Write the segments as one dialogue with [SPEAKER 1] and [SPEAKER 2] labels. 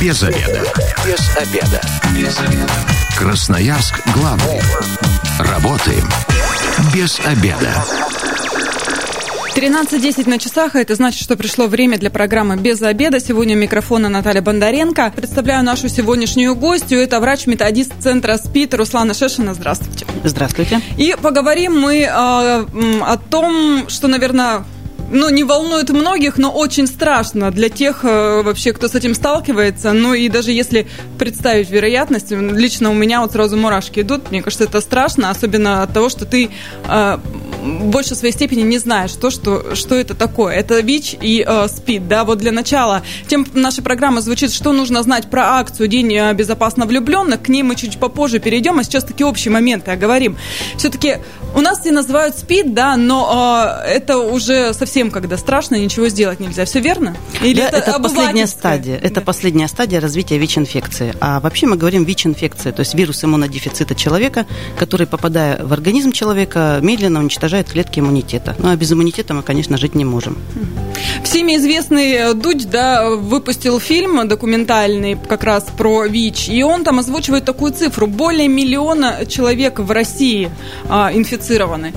[SPEAKER 1] Без обеда. Без обеда. Без обеда. Красноярск главный. Работаем без обеда.
[SPEAKER 2] 13.10 на часах, а это значит, что пришло время для программы «Без обеда». Сегодня у микрофона Наталья Бондаренко. Представляю нашу сегодняшнюю гостью. Это врач-методист центра СПИД Руслана Шешина. Здравствуйте.
[SPEAKER 3] Здравствуйте.
[SPEAKER 2] И поговорим мы э, о том, что, наверное, ну, не волнует многих, но очень страшно для тех э, вообще, кто с этим сталкивается. Ну, и даже если представить вероятность, лично у меня вот сразу мурашки идут. Мне кажется, это страшно, особенно от того, что ты в большей своей степени не знаешь, то, что, что это такое. Это ВИЧ и э, СПИД, да, вот для начала. Тем нашей программы звучит, что нужно знать про акцию День э, безопасно влюбленных. К ней мы чуть попозже перейдем, а сейчас такие общие моменты оговорим. Все-таки у нас все называют СПИД, да, но э, это уже совсем когда страшно, ничего сделать нельзя. Все верно?
[SPEAKER 3] Или да, это, это последняя стадия. Это да. последняя стадия развития ВИЧ-инфекции. А вообще мы говорим ВИЧ-инфекция, то есть вирус иммунодефицита человека, который, попадая в организм человека, медленно уничтожает уничтожает клетки иммунитета. Ну а без иммунитета мы, конечно, жить не можем.
[SPEAKER 2] Всеми известный Дудь да, выпустил фильм документальный как раз про ВИЧ, и он там озвучивает такую цифру. Более миллиона человек в России а, инфицированы.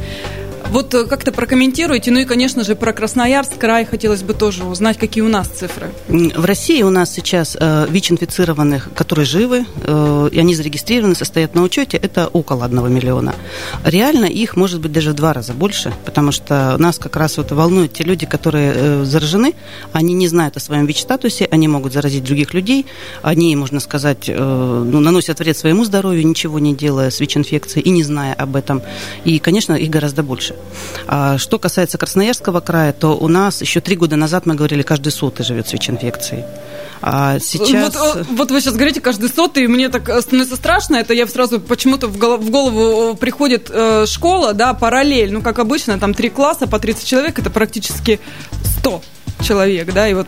[SPEAKER 2] Вот э, как-то прокомментируйте. Ну и, конечно же, про Красноярск край хотелось бы тоже узнать, какие у нас цифры.
[SPEAKER 3] В России у нас сейчас э, ВИЧ-инфицированных, которые живы, э, и они зарегистрированы, состоят на учете, это около 1 миллиона. Реально их может быть даже в два раза больше, потому что нас как раз вот волнуют те люди, которые заражены, они не знают о своем ВИЧ-статусе, они могут заразить других людей, они, можно сказать, ну, наносят вред своему здоровью, ничего не делая с ВИЧ-инфекцией и не зная об этом. И, конечно, их гораздо больше. А что касается Красноярского края, то у нас еще три года назад мы говорили, каждый сотый живет с ВИЧ-инфекцией. А сейчас...
[SPEAKER 2] Вот, вот вы сейчас говорите каждый сотый, и мне так становится страшно. Это я сразу почему-то в голову, голову приходит э, школа, да, параллель. Ну, как обычно, там три класса по 30 человек, это практически 100 человек, да, и вот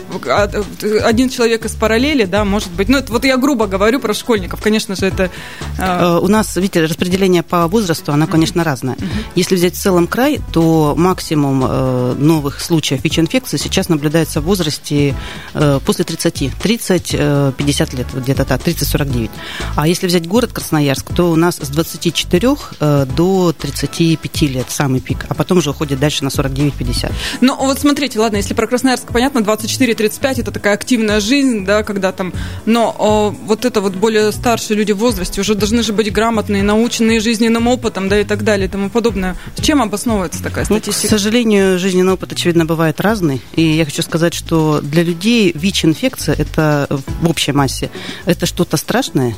[SPEAKER 2] один человек из параллели, да, может быть, ну, это вот я грубо говорю про школьников, конечно же, это...
[SPEAKER 3] Э, у нас, видите, распределение по возрасту, оно, конечно, uh-huh. разное. Uh-huh. Если взять в целом край, то максимум э, новых случаев ВИЧ-инфекции сейчас наблюдается в возрасте э, после 30, 30-50 лет, вот где-то так, 30-49. А если взять город Красноярск, то у нас с 24 до 35 лет самый пик, а потом уже уходит дальше на 49-50.
[SPEAKER 2] Ну, вот смотрите, ладно, если про Красноярск Красноярск, понятно, 24-35 это такая активная жизнь, да, когда там, но о, вот это вот более старшие люди в возрасте уже должны же быть грамотные, наученные жизненным опытом, да, и так далее, и тому подобное. С чем обосновывается такая статистика?
[SPEAKER 3] Ну, к сожалению, жизненный опыт, очевидно, бывает разный, и я хочу сказать, что для людей ВИЧ-инфекция, это в общей массе, это что-то страшное,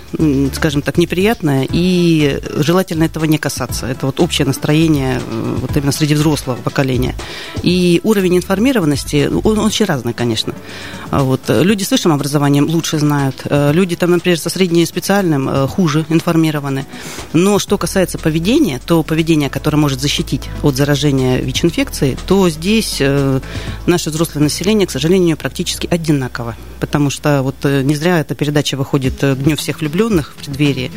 [SPEAKER 3] скажем так, неприятное, и желательно этого не касаться. Это вот общее настроение э, вот именно среди взрослого поколения. И уровень информированности, он очень разный, конечно. А вот. Люди с высшим образованием лучше знают. Э, люди, там, например, со средним специальным э, хуже информированы. Но что касается поведения, то поведение, которое может защитить от заражения ВИЧ-инфекцией, то здесь э, наше взрослое население, к сожалению, практически одинаково. Потому что вот не зря эта передача выходит к Дню всех влюбленных в преддверии.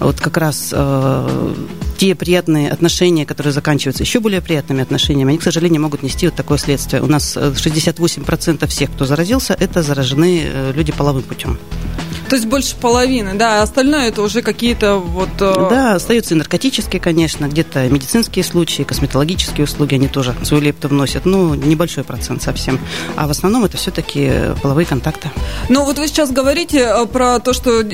[SPEAKER 3] Вот как раз э, те приятные отношения, которые заканчиваются еще более приятными отношениями, они, к сожалению, могут нести вот такое следствие. У нас 68% всех, кто заразился, это заражены э, люди половым путем.
[SPEAKER 2] То есть больше половины, да, а остальное это уже какие-то вот...
[SPEAKER 3] Э, да, остаются и наркотические, конечно, где-то медицинские случаи, косметологические услуги, они тоже свою лепту вносят, ну, небольшой процент совсем. А в основном это все-таки половые контакты.
[SPEAKER 2] Ну, вот вы сейчас говорите э, про то, что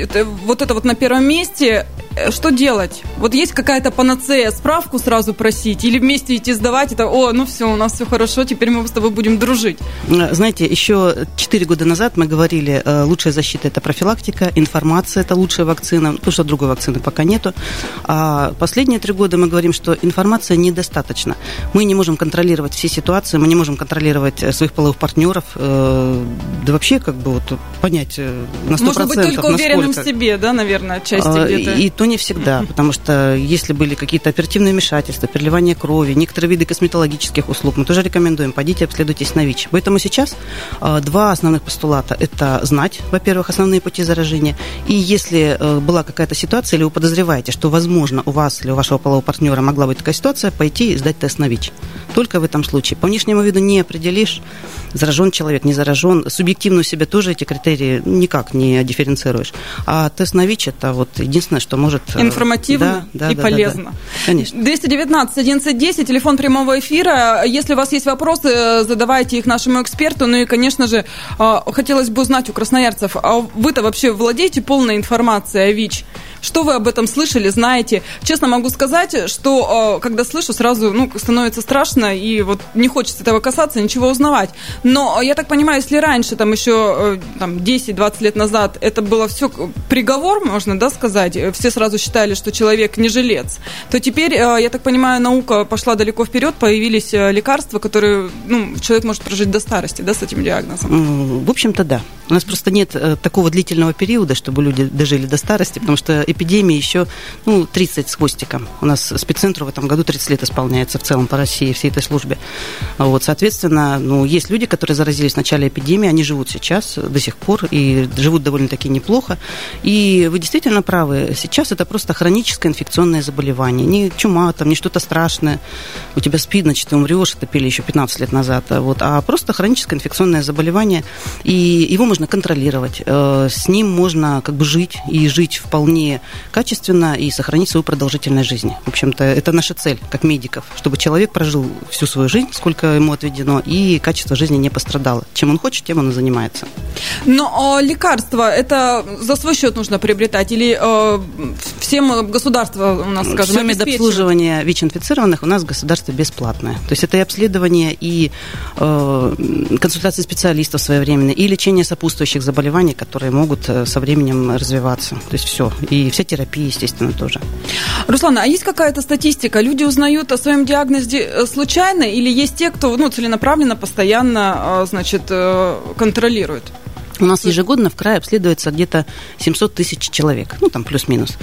[SPEAKER 2] вот это вот на первом месте, что делать? Вот есть какая-то панацея, справку сразу просить или вместе идти сдавать, это, о, ну все, у нас все хорошо, теперь мы с тобой будем дружить.
[SPEAKER 3] Знаете, еще 4 года назад мы говорили, э, лучшая защита – это профилактика, информация – это лучшая вакцина, потому что другой вакцины пока нету. А последние три года мы говорим, что информация недостаточно. Мы не можем контролировать все ситуации, мы не можем контролировать э, своих половых партнеров, э, да вообще как бы вот понять на 100%.
[SPEAKER 2] Можно быть только уверенным в себе, да, наверное, отчасти а,
[SPEAKER 3] где-то. И то не всегда, потому что если были какие-то оперативные вмешательства, переливание крови, некоторые виды косметологических услуг, мы тоже рекомендуем, пойдите обследуйтесь на ВИЧ. Поэтому сейчас э, два основных постулата. Это знать, во-первых, основные пути заражения, и если э, была какая-то ситуация, или вы подозреваете, что, возможно, у вас или у вашего полового партнера могла быть такая ситуация, пойти и сдать тест на ВИЧ. Только в этом случае. По внешнему виду не определишь, заражен человек, не заражен. Субъективно у себя тоже эти критерии никак не дифференцируешь. А тест на ВИЧ – это вот единственное, что может...
[SPEAKER 2] Э, Информативно да, да, и да, полезно. Да, да. Конечно. 219 1110, телефон прямого эфира. Если у вас есть вопросы, задавайте их нашему эксперту. Ну и, конечно же, э, хотелось бы узнать у красноярцев, а вы-то вообще владеете полной информацией о ВИЧ? Что вы об этом слышали, знаете? Честно могу сказать, что э, когда слышу, сразу ну, становится страшно, и вот не хочется этого касаться, ничего узнавать. Но я так понимаю, если раньше, там еще там, 10-20 лет назад, это было все приговор, можно да, сказать, все сразу считали, что человек не жилец, то теперь, э, я так понимаю, наука пошла далеко вперед, появились лекарства, которые ну, человек может прожить до старости да, с этим диагнозом.
[SPEAKER 3] В общем-то, да. У нас просто нет такого длительного периода, чтобы люди дожили до старости, потому что эпидемии еще ну, 30 с хвостиком. У нас спеццентру в этом году 30 лет исполняется в целом по России, всей этой службе. Вот, соответственно, ну, есть люди, которые заразились в начале эпидемии, они живут сейчас до сих пор и живут довольно-таки неплохо. И вы действительно правы, сейчас это просто хроническое инфекционное заболевание. Не чума, там, не что-то страшное. У тебя спид, значит, ты умрешь, это пили еще 15 лет назад. Вот, а просто хроническое инфекционное заболевание, и его можно контролировать. Э, с ним можно как бы жить и жить вполне качественно и сохранить свою продолжительность жизни. В общем-то, это наша цель, как медиков, чтобы человек прожил всю свою жизнь, сколько ему отведено, и качество жизни не пострадало. Чем он хочет, тем он и занимается.
[SPEAKER 2] Но э, лекарства, это за свой счет нужно приобретать? Или э, всем государство у нас, скажем,
[SPEAKER 3] Все медобслуживание ВИЧ-инфицированных у нас государство бесплатное. То есть это и обследование, и э, консультации специалистов своевременные, и лечение сопутствующих заболеваний, которые могут э, со временем развиваться. То есть все. И вся терапия, естественно, тоже.
[SPEAKER 2] Руслан, а есть какая-то статистика? Люди узнают о своем диагнозе э, случайно или есть те, кто ну, целенаправленно, постоянно, э, значит, э, контролирует?
[SPEAKER 3] У нас ежегодно в крае обследуется где-то 700 тысяч человек, ну там плюс-минус.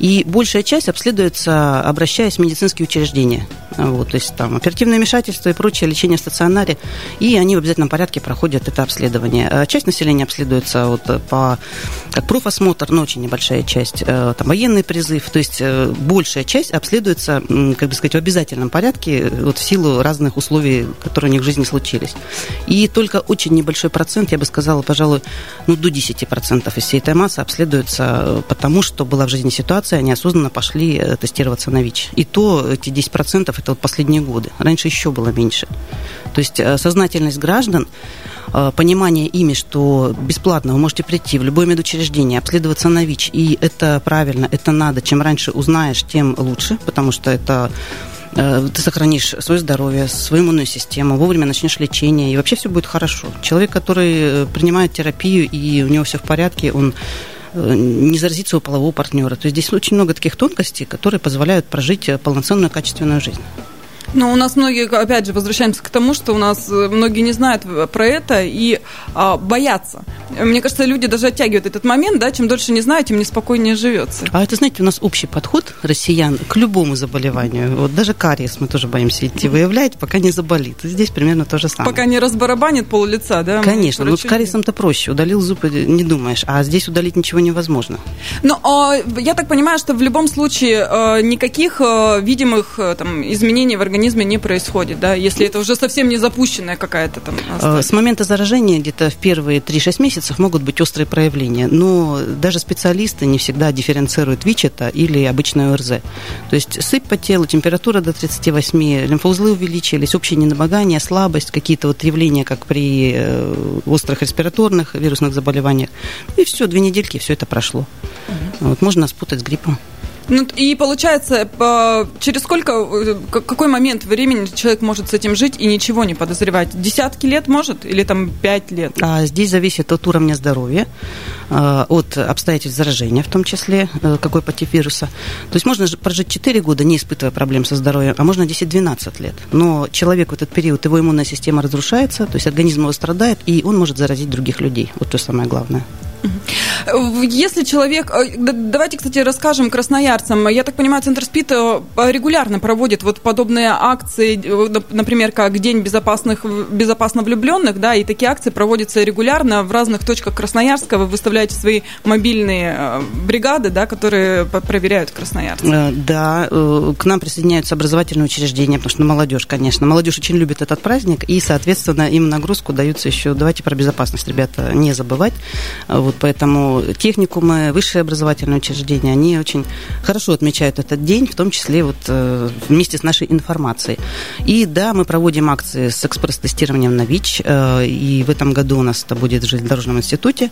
[SPEAKER 3] И большая часть обследуется, обращаясь в медицинские учреждения. Вот, то есть там оперативное вмешательство и прочее, лечение в стационаре. И они в обязательном порядке проходят это обследование. А часть населения обследуется вот по как профосмотр, но очень небольшая часть, э, там военный призыв. То есть э, большая часть обследуется, как бы сказать, в обязательном порядке вот в силу разных условий, которые у них в жизни случились. И только очень небольшой процент, я бы сказала, пожалуй, ну, до 10% из всей этой массы обследуются э, потому, что была в жизни ситуация, они осознанно пошли э, тестироваться на ВИЧ. И то эти 10% это вот последние годы. Раньше еще было меньше. То есть э, сознательность граждан понимание ими, что бесплатно вы можете прийти в любое медучреждение, обследоваться на ВИЧ, и это правильно, это надо. Чем раньше узнаешь, тем лучше, потому что это Э, ты сохранишь свое здоровье, свою иммунную систему, вовремя начнешь лечение, и вообще все будет хорошо. Человек, который э, принимает терапию, и у него все в порядке, он э, не заразит своего полового партнера. То есть здесь очень много таких тонкостей, которые позволяют прожить полноценную качественную жизнь.
[SPEAKER 2] Но у нас многие, опять же, возвращаемся к тому, что у нас э, многие не знают про это и а, боятся. Мне кажется, люди даже оттягивают этот момент, да, чем дольше не знают, тем неспокойнее живется.
[SPEAKER 3] А это, знаете, у нас общий подход россиян к любому заболеванию. Вот даже кариес мы тоже боимся идти выявлять, пока не заболит. Здесь примерно то же самое.
[SPEAKER 2] Пока не разбарабанит пол лица, да?
[SPEAKER 3] Конечно, но с кариесом-то проще. Удалил зубы, не думаешь, а здесь удалить ничего невозможно.
[SPEAKER 2] Ну, а, я так понимаю, что в любом случае никаких видимых там, изменений в организме организме не происходит, да, если это уже совсем не запущенная какая-то там
[SPEAKER 3] стадия. С момента заражения где-то в первые 3-6 месяцев могут быть острые проявления, но даже специалисты не всегда дифференцируют ВИЧ это или обычное ОРЗ. То есть сыпь по телу, температура до 38, лимфоузлы увеличились, общее недомогание, слабость, какие-то вот явления, как при э, острых респираторных вирусных заболеваниях. И все, две недельки, все это прошло. Угу. Вот, можно спутать с гриппом.
[SPEAKER 2] Ну, и получается, через сколько, э, какой момент времени человек может с этим жить и ничего не подозревать? Десятки лет может или там пять лет?
[SPEAKER 3] А здесь зависит от уровня здоровья, э, от обстоятельств заражения в том числе, э, какой по тип вируса. То есть можно прожить 4 года, не испытывая проблем со здоровьем, а можно 10-12 лет. Но человек в этот период, его иммунная система разрушается, то есть организм его страдает, и он может заразить других людей. Вот то самое главное.
[SPEAKER 2] Если человек... Э, давайте, кстати, расскажем красноярцам. Я так понимаю, Центр СПИД э, регулярно проводит вот подобные акции, например, как День безопасных, безопасно влюбленных, да, и такие акции проводятся регулярно в разных точках Красноярска. Вы выставляете свои мобильные бригады, да, которые проверяют красноярцев.
[SPEAKER 3] Да, к нам присоединяются образовательные учреждения, потому что молодежь, конечно. Молодежь очень любит этот праздник, и, соответственно, им нагрузку даются еще... Давайте про безопасность, ребята, не забывать. Вот поэтому техникумы, высшие образовательные учреждения, они очень хорошо отмечают этот день, в том числе вот э, вместе с нашей информацией. И да, мы проводим акции с экспресс-тестированием на ВИЧ, э, и в этом году у нас это будет в железнодорожном институте.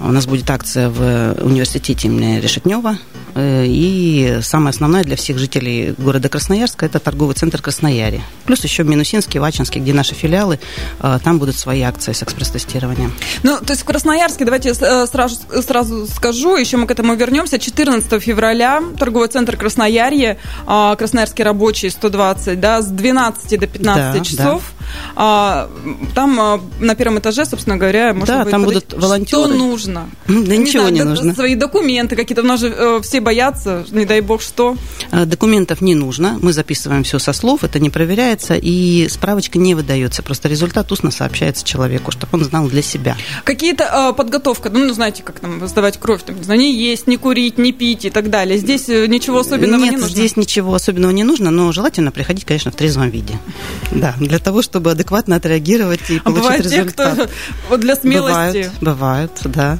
[SPEAKER 3] У нас будет акция в университете имени Решетнева. Э, и самое основное для всех жителей города Красноярска – это торговый центр Краснояре. Плюс еще Минусинский, Вачинский, где наши филиалы, там будут свои акции с экспресс-тестированием.
[SPEAKER 2] Ну, то есть в Красноярске, давайте сразу, сразу скажу, еще мы к этому вернемся. 14 февраля торговый центр Красноярье, а, Красноярский рабочий 120, да, с 12 до 15 да, часов. Да. Там а, на первом этаже, собственно говоря,
[SPEAKER 3] можно да, там будут волонтеры.
[SPEAKER 2] Что нужно?
[SPEAKER 3] Да не ничего знаю, не нужно.
[SPEAKER 2] Свои документы какие-то. У нас же э, все боятся, не дай бог что.
[SPEAKER 3] А, документов не нужно. Мы записываем все со слов, это не проверяется, и справочка не выдается. Просто результат устно сообщается человеку, чтобы он знал для себя.
[SPEAKER 2] Какие-то подготовка, ну, знаете, как там сдавать кровь, там, не знаю, не есть, не курить, не пить и так далее. Здесь э, ничего особенного
[SPEAKER 3] Нет,
[SPEAKER 2] не нужно?
[SPEAKER 3] здесь ничего особенного не нужно, но желательно приходить, конечно, в трезвом виде. Да, для того, чтобы адекватно отреагировать и а получить бывает результат.
[SPEAKER 2] Те, кто для смелости.
[SPEAKER 3] Бывают, бывают, да.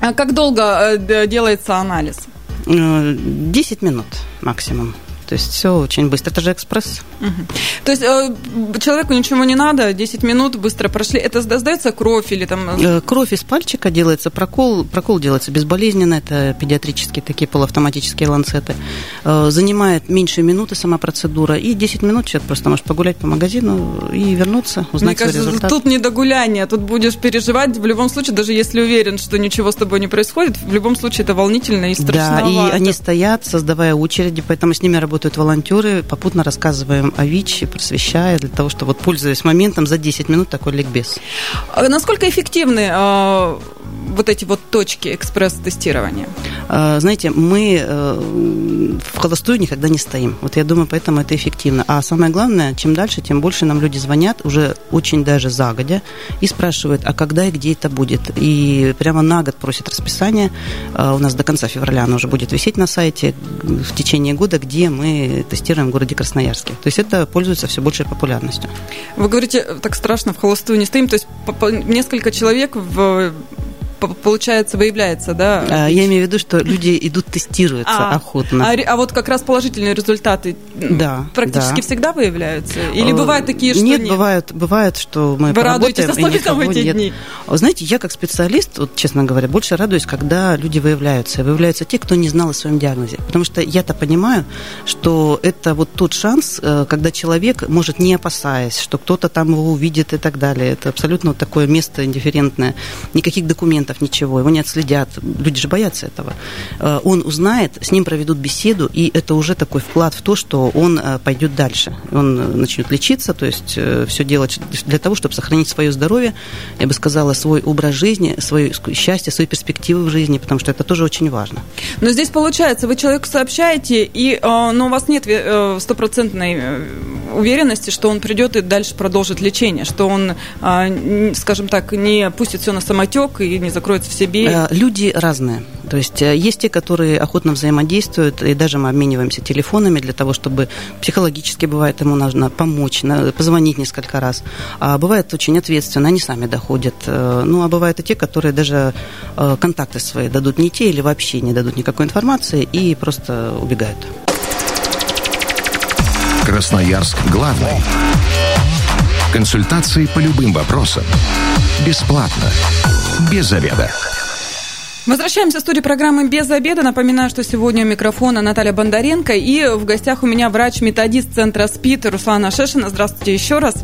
[SPEAKER 2] А как долго э, делается анализ?
[SPEAKER 3] 10 минут максимум. То есть все очень быстро. Это же экспресс.
[SPEAKER 2] Угу. То есть э, человеку ничего не надо, 10 минут быстро прошли. Это сдается кровь или там...
[SPEAKER 3] Э, кровь из пальчика делается, прокол, прокол делается безболезненно, это педиатрические такие полуавтоматические ланцеты. Э, занимает меньше минуты сама процедура, и 10 минут человек просто может погулять по магазину и вернуться, узнать
[SPEAKER 2] Мне кажется,
[SPEAKER 3] результат.
[SPEAKER 2] тут не до гуляния, тут будешь переживать в любом случае, даже если уверен, что ничего с тобой не происходит, в любом случае это волнительно и страшно.
[SPEAKER 3] Да, и они стоят, создавая очереди, поэтому с ними работают работают волонтеры, попутно рассказываем о ВИЧ, просвещая, для того, чтобы, вот, пользуясь моментом, за 10 минут такой ликбез.
[SPEAKER 2] А насколько эффективны э, вот эти вот точки экспресс-тестирования?
[SPEAKER 3] А, знаете, мы э, в холостую никогда не стоим. Вот я думаю, поэтому это эффективно. А самое главное, чем дальше, тем больше нам люди звонят, уже очень даже загодя, и спрашивают, а когда и где это будет. И прямо на год просят расписание. А, у нас до конца февраля оно уже будет висеть на сайте в течение года, где мы тестируем в городе Красноярске. То есть это пользуется все большей популярностью.
[SPEAKER 2] Вы говорите, так страшно, в холостую не стоим. То есть несколько человек в получается, выявляется, да?
[SPEAKER 3] А, я имею в виду, что люди идут тестируются а, охотно.
[SPEAKER 2] А, а вот как раз положительные результаты да, практически да. всегда выявляются? Или а, бывают такие, что
[SPEAKER 3] нет? Нет, бывают, бывает, что мы
[SPEAKER 2] Вы радуетесь, особенно в эти
[SPEAKER 3] нет.
[SPEAKER 2] дни?
[SPEAKER 3] Знаете, я как специалист, вот, честно говоря, больше радуюсь, когда люди выявляются. Выявляются те, кто не знал о своем диагнозе. Потому что я-то понимаю, что это вот тот шанс, э, когда человек может, не опасаясь, что кто-то там его увидит и так далее. Это абсолютно вот такое место индифферентное. Никаких документов документов, ничего, его не отследят. Люди же боятся этого. Э, он узнает, с ним проведут беседу, и это уже такой вклад в то, что он э, пойдет дальше. Он э, начнет лечиться, то есть все делать для того, чтобы сохранить свое здоровье, я бы сказала, свой образ жизни, свое счастье, свои перспективы в жизни, потому что это тоже очень важно.
[SPEAKER 2] Но здесь получается, вы человеку сообщаете, и, но у вас нет стопроцентной уверенности, что он придет и дальше продолжит лечение, что он, скажем так, не пустит все на самотек и не закроется в себе? Э,
[SPEAKER 3] люди разные. То есть э, есть те, которые охотно взаимодействуют, и даже мы обмениваемся телефонами для того, чтобы психологически, бывает, ему нужно помочь, позвонить несколько раз. А бывает очень ответственно, они сами доходят. Э, ну, а бывают и те, которые даже контакты свои дадут не те или вообще не дадут никакой информации и просто убегают.
[SPEAKER 1] Красноярск главный. Консультации по любым вопросам. Бесплатно без обеда.
[SPEAKER 2] Возвращаемся в студию программы «Без обеда». Напоминаю, что сегодня у микрофона Наталья Бондаренко. И в гостях у меня врач-методист центра СПИД Руслана Шешина. Здравствуйте еще раз.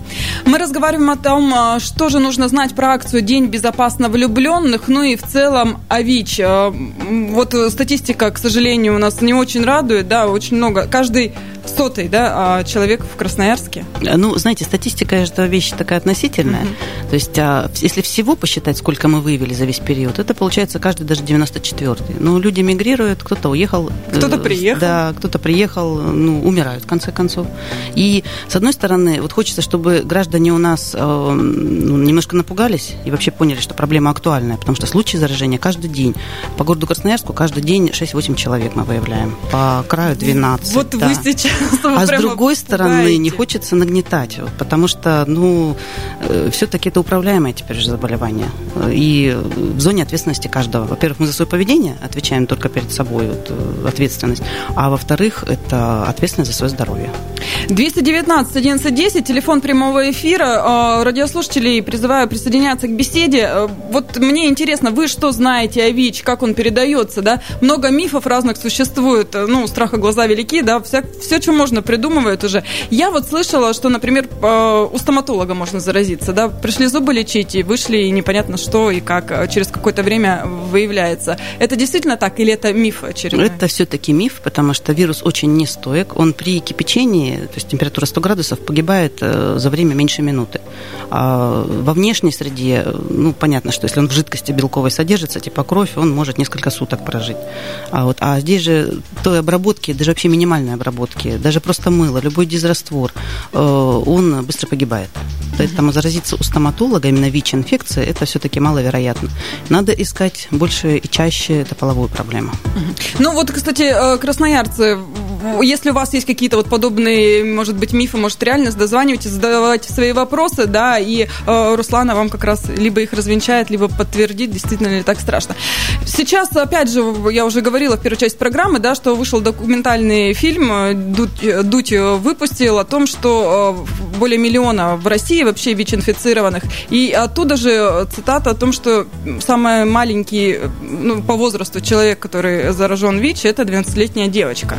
[SPEAKER 2] Мы разговариваем о том, а, что же нужно знать про акцию «День безопасно влюбленных», ну и в целом о ВИЧ. А, вот статистика, к сожалению, у нас не очень радует. Да, очень много. Каждый сотый, да, а, человек в Красноярске.
[SPEAKER 3] Ну, знаете, статистика это вещь такая относительная. Угу. То есть, а, если всего посчитать, сколько мы выявили за весь период, это получается каждый даже 94-й. Ну, люди мигрируют, кто-то уехал.
[SPEAKER 2] Кто-то э, приехал.
[SPEAKER 3] Да, кто-то приехал, ну, умирают в конце концов. И, с одной стороны, вот хочется, чтобы граждане у нас э, ну, немножко напугались и вообще поняли, что проблема актуальная, потому что случаи заражения каждый день. По городу Красноярску каждый день 6-8 человек мы выявляем. По краю 12.
[SPEAKER 2] Вот да. вы сейчас
[SPEAKER 3] А с другой стороны, пугаете. не хочется нагнетать, потому что, ну, э, все-таки это управляемое теперь же заболевание. И в зоне ответственности каждого. Во-первых, мы за свое поведение отвечаем только перед собой, вот, э, ответственность. А во-вторых, это ответственность за свое здоровье.
[SPEAKER 2] 219 1110, телефон прямого эфира. А, радиослушателей призываю присоединяться к беседе. Э, вот мне интересно, вы что знаете о ВИЧ, как он передается, да? Много мифов разных существует, ну, страха глаза велики, да, вся, все, что можно, придумывают уже. Я вот слышала, что, например, э, у стоматолога можно заразиться, да, пришли зубы лечить и вышли, и непонятно что и как, э, через какое-то время выявляется. Это действительно так или это миф очередной?
[SPEAKER 3] Это все-таки миф, потому что вирус очень нестоек. Он при кипячении, то есть температура 100 градусов, погибает э, за время меньше минуты. А во внешней среде, ну, понятно, что если он в жидкости белковой содержится, типа кровь, он может несколько суток прожить. А, вот, а здесь же той обработки, даже вообще минимальной обработки, даже просто мыло, любой дизраствор, э, он быстро погибает. Поэтому заразиться у стоматолога, именно ВИЧ-инфекция, это все-таки маловероятно. Надо искать больше и чаще это половую проблему.
[SPEAKER 2] Ну вот, кстати, э, красноярцы, если у вас есть какие-то вот подобные, может быть, мифы, может, реальность, дозванивайте, задавайте свои вопросы, да, и э, Руслана вам как раз либо их развенчает, либо подтвердит, действительно ли так страшно. Сейчас, опять же, я уже говорила в первой части программы, да, что вышел документальный фильм, Дудь, Дудь выпустил о том, что э, более миллиона в России вообще ВИЧ-инфицированных, и оттуда же цитата о том, что самый маленький ну, по возрасту человек, который заражен ВИЧ, это 12-летняя девочка.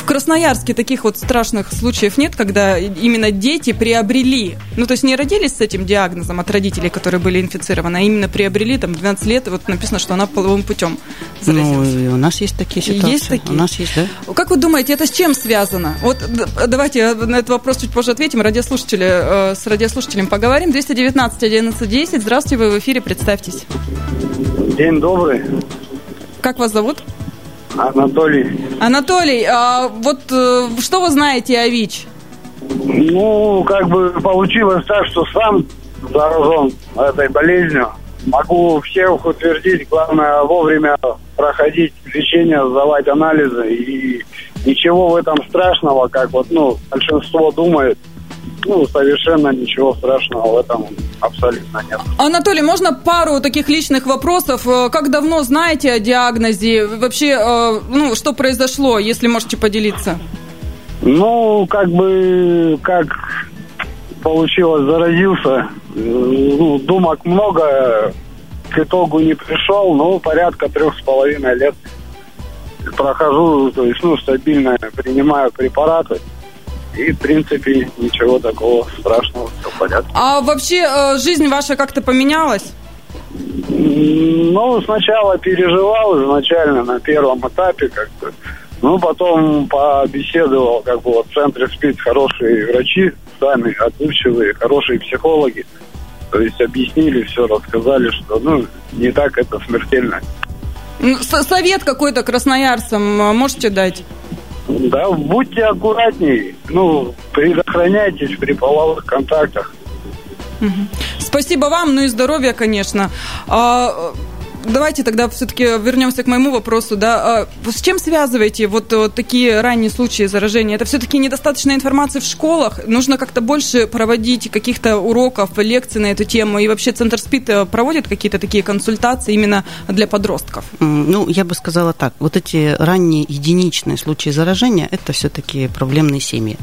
[SPEAKER 2] В Красноярске таких вот страшных случаев нет, когда именно дети приобрели, ну то есть не родились с этим диагнозом от родителей, которые были инфицированы, а именно приобрели там 12 лет, вот написано, что она половым путем заразилась.
[SPEAKER 3] Ну, у нас есть такие ситуации.
[SPEAKER 2] Есть такие?
[SPEAKER 3] У нас есть, да.
[SPEAKER 2] Как вы думаете, это с чем связано? Вот давайте на этот вопрос чуть позже ответим. Радиослушатели, э, с радиослушателем поговорим. 219 11 10. Здравствуйте, вы в эфире, представьтесь.
[SPEAKER 4] День добрый.
[SPEAKER 2] Как вас зовут?
[SPEAKER 4] Анатолий.
[SPEAKER 2] Анатолий, а вот э, что вы знаете о ВИЧ?
[SPEAKER 4] Ну, как бы получилось так, что сам заражен этой болезнью. Могу всех утвердить, главное вовремя проходить лечение, сдавать анализы. И ничего в этом страшного, как вот, ну, большинство думает. Ну, совершенно ничего страшного в этом абсолютно нет.
[SPEAKER 2] Анатолий, можно пару таких личных вопросов? Э, как давно знаете о диагнозе? Вообще, э, ну, что произошло, если можете поделиться?
[SPEAKER 4] Ну, как бы, как получилось, заразился. Ну, думок много, к итогу не пришел, но порядка трех с половиной лет прохожу, то есть, ну, стабильно принимаю препараты. И, в принципе, ничего такого страшного, все в порядке.
[SPEAKER 2] А вообще э, жизнь ваша как-то поменялась?
[SPEAKER 4] Ну, сначала переживал изначально на первом этапе как-то. Ну, потом побеседовал, как бы вот в центре СПИД хорошие врачи, сами отзывчивые, хорошие психологи. То есть объяснили все, рассказали, что ну не так это смертельно.
[SPEAKER 2] Совет какой-то красноярцам а, можете дать?
[SPEAKER 4] Да, будьте аккуратнее, ну, предохраняйтесь при половых контактах.
[SPEAKER 2] Спасибо вам, ну и здоровья, конечно. А, давайте тогда все-таки вернемся к моему вопросу. Да, а с чем связываете вот, вот такие ранние случаи заражения? Это все-таки недостаточно информации в школах? Нужно как-то больше проводить каких-то уроков, лекций на эту тему? И вообще Центр СПИД э, проводит какие-то такие консультации именно для подростков?
[SPEAKER 3] Ну, я бы сказала так. Вот эти ранние единичные случаи заражения – это все-таки проблемные семьи.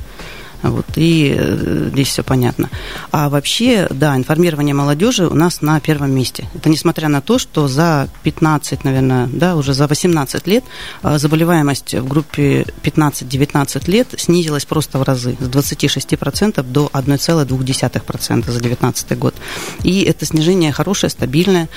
[SPEAKER 3] Вот, и э, здесь все понятно. А вообще, да, информирование молодежи у нас на первом месте. Это несмотря на то, что за 15, наверное, да, уже за 18 лет э, заболеваемость в группе 15-19 лет снизилась просто в разы. С 26% до 1,2% за 2019 год. И это снижение хорошее, стабильное.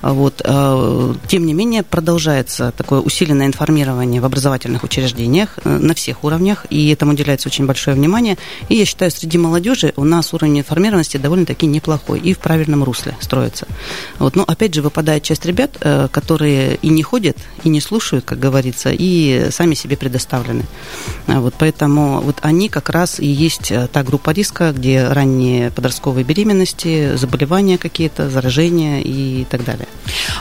[SPEAKER 3] Вот. Э, тем не менее, продолжается такое усиленное информирование в образовательных учреждениях на всех уровнях, и этому уделяется очень большое внимание образования. И я считаю, среди молодежи у нас уровень информированности довольно-таки неплохой и в правильном русле строится. Вот. Но опять же выпадает часть ребят, э, которые и не ходят, и не слушают, как говорится, и сами себе предоставлены. А вот. Поэтому вот они как раз и есть э, та группа риска, где ранние подростковые беременности, заболевания какие-то, заражения и так далее.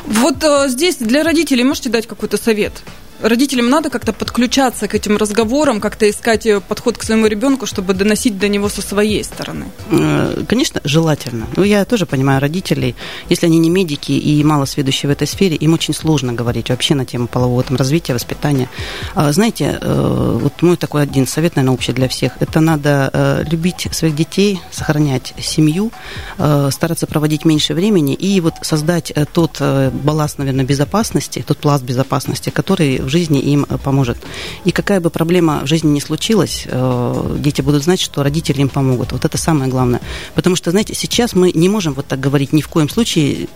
[SPEAKER 2] Вот э, здесь для родителей можете дать какой-то совет? Родителям надо как-то подключаться к этим разговорам, как-то искать э, подход к своему ребенку, чтобы доносить до него со своей стороны?
[SPEAKER 3] Э, конечно, желательно. Ну, я тоже понимаю родителей, если они не медики и мало сведущие в этой сфере, им очень сложно говорить вообще на тему полового там, развития, воспитания. А, знаете, э, вот мой такой один совет, наверное, общий для всех, это надо любить своих детей, сохранять семью, стараться проводить меньше времени и вот создать тот балласт, наверное, безопасности, тот пласт безопасности, который в жизни им э, поможет. И какая бы проблема в жизни ни случилась, э, дети будут знать, что родители им помогут. Вот это самое главное. Потому что, знаете, сейчас мы не можем вот так говорить ни в коем случае,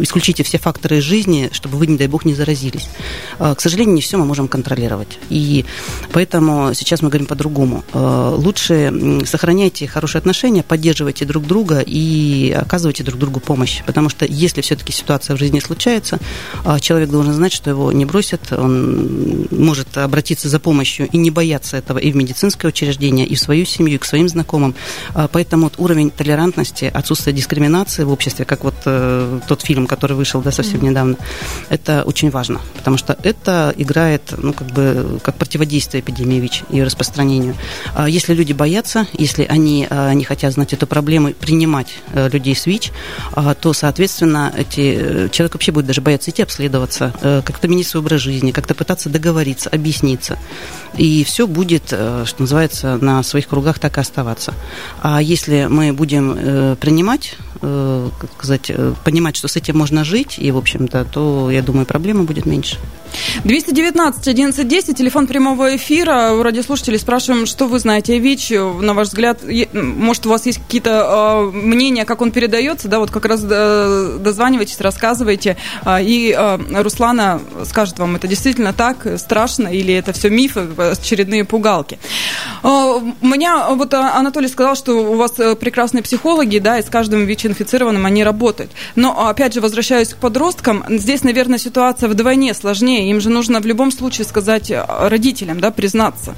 [SPEAKER 3] исключите все факторы жизни, чтобы вы, не дай бог, не заразились. Э, к сожалению, не все мы можем контролировать. И поэтому сейчас мы говорим по-другому. Лучше сохраняйте хорошие отношения, поддерживайте друг друга и оказывайте друг другу помощь. Потому что если все-таки ситуация в жизни случается, человек должен знать, что его не бросят, он может обратиться за помощью и не бояться этого и в медицинское учреждение, и в свою семью, и к своим знакомым. А, поэтому вот уровень толерантности, отсутствие дискриминации в обществе, как вот э, тот фильм, который вышел да, совсем недавно, это очень важно, потому что это играет ну, как бы, как противодействие эпидемии ВИЧ и распространению. А если люди боятся, если они а, не хотят знать эту проблему, принимать э, людей с ВИЧ, а, то, соответственно, эти, э, человек вообще будет даже бояться идти обследоваться, как-то менять свой образ жизни, как-то пытаться договориться, объясниться. И все будет, э, что называется, на своих кругах так и оставаться. А если мы будем э, принимать как сказать, э, понимать, что с этим можно жить, и, в общем-то, то, я думаю, проблемы будет меньше.
[SPEAKER 2] 219 11 телефон прямого эфира. У радиослушателей спрашиваем, что вы знаете о ВИЧ, на ваш взгляд, может, у вас есть какие-то э, мнения, как он передается, да, вот как раз дозванивайтесь, рассказывайте, и Руслана скажет вам, это действительно так, страшно, или это все мифы, очередные пугалки. У меня, вот Анатолий сказал, что у вас прекрасные психологи, да, и с каждым ВИЧ инфицированным, они работают. Но, опять же, возвращаюсь к подросткам, здесь, наверное, ситуация вдвойне сложнее. Им же нужно в любом случае сказать э, родителям, да, признаться.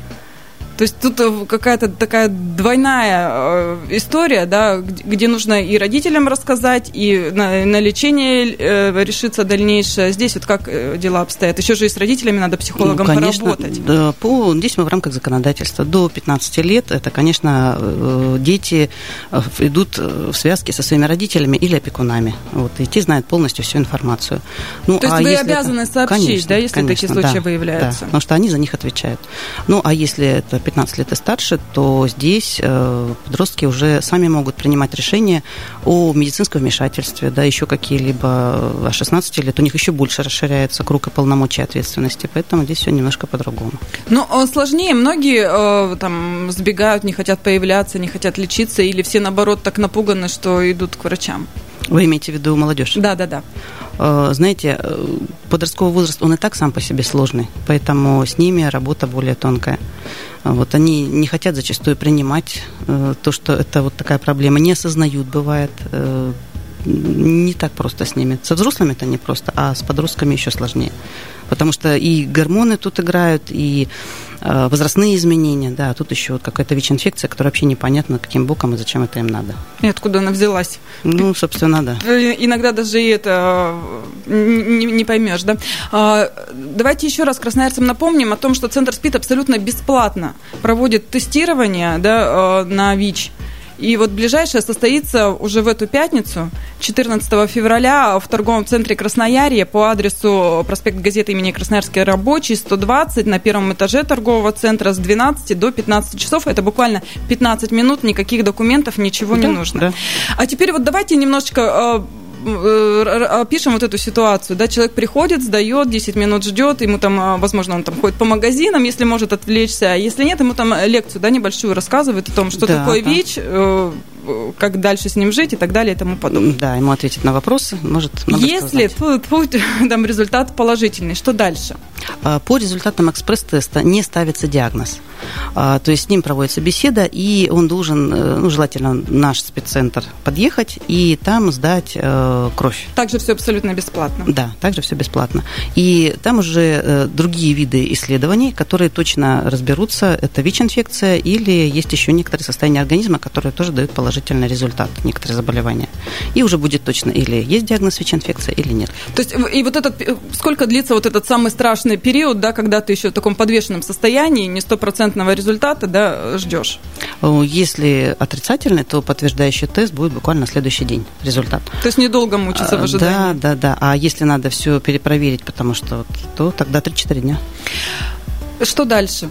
[SPEAKER 2] То есть тут э, какая-то такая двойная э, история, да, где нужно и родителям рассказать, и на, на лечение э, решиться дальнейшее. Здесь вот как дела обстоят? Еще же и с родителями надо психологом ну, конечно, поработать.
[SPEAKER 3] Да, по, здесь мы в рамках законодательства. До 15 лет это, конечно, дети идут в связке со своими родителями или опекунами. Вот, и те знают полностью всю информацию.
[SPEAKER 2] Ну, То есть а вы обязаны это... сообщить, конечно, да, если конечно, такие случаи да, выявляются?
[SPEAKER 3] Да, потому что они за них отвечают. Ну, а если это 15 лет и старше, то здесь э, подростки уже сами могут принимать решения о медицинском вмешательстве, да, еще какие-либо а 16 лет, у них еще больше расширяется круг и полномочий ответственности, поэтому здесь все немножко по-другому.
[SPEAKER 2] Ну, э, сложнее, многие э, там сбегают, не хотят появляться, не хотят лечиться, или все, наоборот, так напуганы, что идут к врачам?
[SPEAKER 3] Вы имеете в виду молодежь?
[SPEAKER 2] Да, да, да.
[SPEAKER 3] Знаете, подростковый возраст, он и так сам по себе сложный, поэтому с ними работа более тонкая. Вот они не хотят зачастую принимать э, то, что это вот такая проблема, не осознают, бывает. Э, не так просто с ними. Со взрослыми это не просто, а с подростками еще сложнее. Потому что и гормоны тут играют, и э, возрастные изменения, да, а тут еще вот какая-то ВИЧ-инфекция, которая вообще непонятно, каким боком и зачем это им надо.
[SPEAKER 2] И откуда она взялась?
[SPEAKER 3] Ну, собственно, да.
[SPEAKER 2] Э, иногда даже и это э, не, не поймешь, да. А, давайте еще раз красноярцам напомним о том, что Центр СПИД абсолютно бесплатно проводит тестирование да, на ВИЧ И вот ближайшее состоится уже в эту пятницу, 14 февраля, в торговом центре Красноярье по адресу проспект газеты имени Красноярский рабочий, 120 на первом этаже торгового центра с 12 до 15 часов. Это буквально 15 минут, никаких документов, ничего да, не нужно. Да. А теперь вот давайте немножечко Э, опишем вот эту ситуацию, да, человек приходит, сдает, 10 минут ждет, ему там, а, возможно, он там ходит по магазинам, если может отвлечься, а если нет, ему там лекцию, да, небольшую рассказывает о том, что да, такое да. ВИЧ, э, как дальше с ним жить и так далее и тому подобное.
[SPEAKER 3] Да, ему ответить на вопросы, может
[SPEAKER 2] Если там результат положительный, что дальше?
[SPEAKER 3] А, по результатам экспресс-теста не ставится диагноз. А, то есть с ним проводится беседа, и он должен, э, ну, желательно наш спеццентр подъехать и там сдать э, кровь.
[SPEAKER 2] Также все абсолютно бесплатно.
[SPEAKER 3] Да, также все бесплатно. И там уже э, другие виды исследований, которые точно разберутся, это ВИЧ-инфекция или есть еще некоторые состояния организма, которые тоже дают положительный результат, некоторые заболевания. И уже будет точно или есть диагноз ВИЧ-инфекция или нет.
[SPEAKER 2] То есть и вот этот, сколько длится вот этот самый страшный период, да, когда ты еще в таком подвешенном состоянии, не стопроцентного результата, да, ждешь?
[SPEAKER 3] Если отрицательный, то подтверждающий тест будет буквально на следующий день результат.
[SPEAKER 2] То есть недолго мучиться в ожидании?
[SPEAKER 3] Да, да, да. А если надо все перепроверить, потому что, то тогда 3-4 дня.
[SPEAKER 2] Что дальше?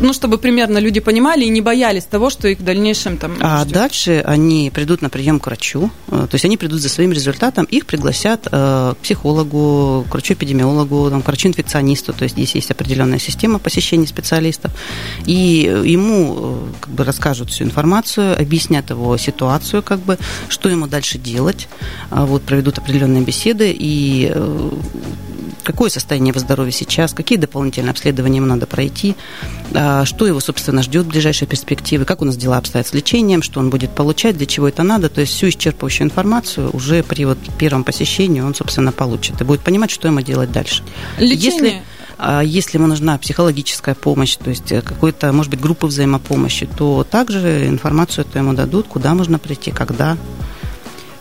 [SPEAKER 2] Ну, чтобы примерно люди понимали и не боялись того, что их в дальнейшем там
[SPEAKER 3] А ждет. дальше они придут на прием к врачу, э, то есть они придут за своим результатом, их пригласят э, к психологу, к врачу-эпидемиологу, там, к врачу-инфекционисту, то есть здесь есть определенная система посещения специалистов, и ему э, как бы расскажут всю информацию, объяснят его ситуацию, как бы, что ему дальше делать, вот, проведут определенные беседы, и какое состояние его здоровья сейчас, какие дополнительные обследования ему надо пройти, а, что его, собственно, ждет в ближайшей перспективе, как у нас дела обстоят с лечением, что он будет получать, для чего это надо. То есть всю исчерпывающую информацию уже при вот первом посещении он, собственно, получит и будет понимать, что ему делать дальше.
[SPEAKER 2] Лечение... Если
[SPEAKER 3] а, если ему нужна психологическая помощь, то есть какой-то, может быть, группа взаимопомощи, то также информацию эту ему дадут, куда можно прийти, когда.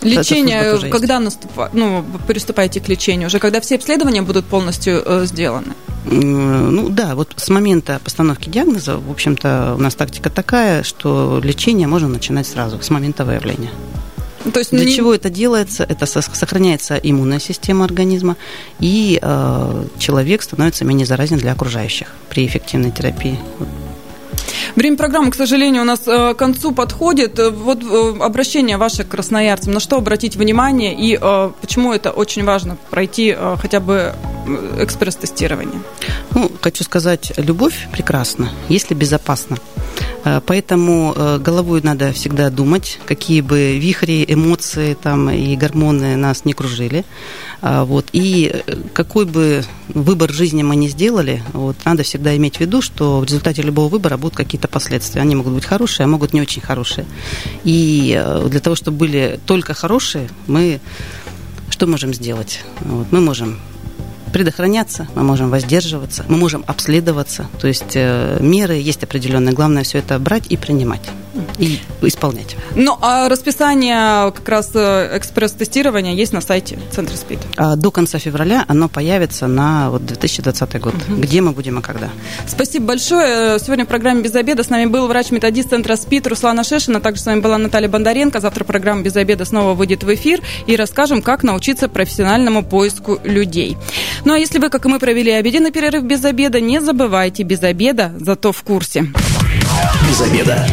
[SPEAKER 2] Лечение, когда наступа, ну, приступаете к лечению? Уже когда все обследования будут полностью э, сделаны?
[SPEAKER 3] Ну да, вот с момента постановки диагноза, в общем-то, у нас тактика такая, что лечение можно начинать сразу, с момента выявления. То есть Для не... чего это делается? Это сохраняется иммунная система организма, и э, человек становится менее заразен для окружающих при эффективной терапии.
[SPEAKER 2] Время программы, к сожалению, у нас э, к концу подходит. Э, вот э, обращение ваше к красноярцам, на что обратить внимание и почему это очень важно пройти хотя бы экспресс-тестирование?
[SPEAKER 3] Ну, хочу сказать, любовь прекрасна, если безопасно. Поэтому головой надо всегда думать, какие бы вихри, эмоции там, и гормоны нас не кружили. А, вот. И какой бы выбор жизни мы ни сделали, вот, надо всегда иметь в виду, что в результате любого выбора будут какие-то последствия. Они могут быть хорошие, а могут не очень хорошие. И э, для того, чтобы были только хорошие, мы что можем сделать? Вот, мы можем предохраняться, мы можем воздерживаться, мы можем обследоваться. То есть э, меры есть определенные. Главное все это брать и принимать и исполнять.
[SPEAKER 2] Ну, а расписание как раз э, экспресс-тестирования есть на сайте Центра СПИД?
[SPEAKER 3] А до конца февраля оно появится на вот 2020 год. Угу. Где мы будем и когда.
[SPEAKER 2] Спасибо большое. Сегодня в программе «Без обеда» с нами был врач-методист Центра СПИД Руслана Шешина. Также с вами была Наталья Бондаренко. Завтра программа «Без обеда» снова выйдет в эфир и расскажем, как научиться профессиональному поиску людей. Ну, а если вы, как и мы, провели обеденный перерыв без обеда, не забывайте, без обеда, зато в курсе.
[SPEAKER 1] Без обеда.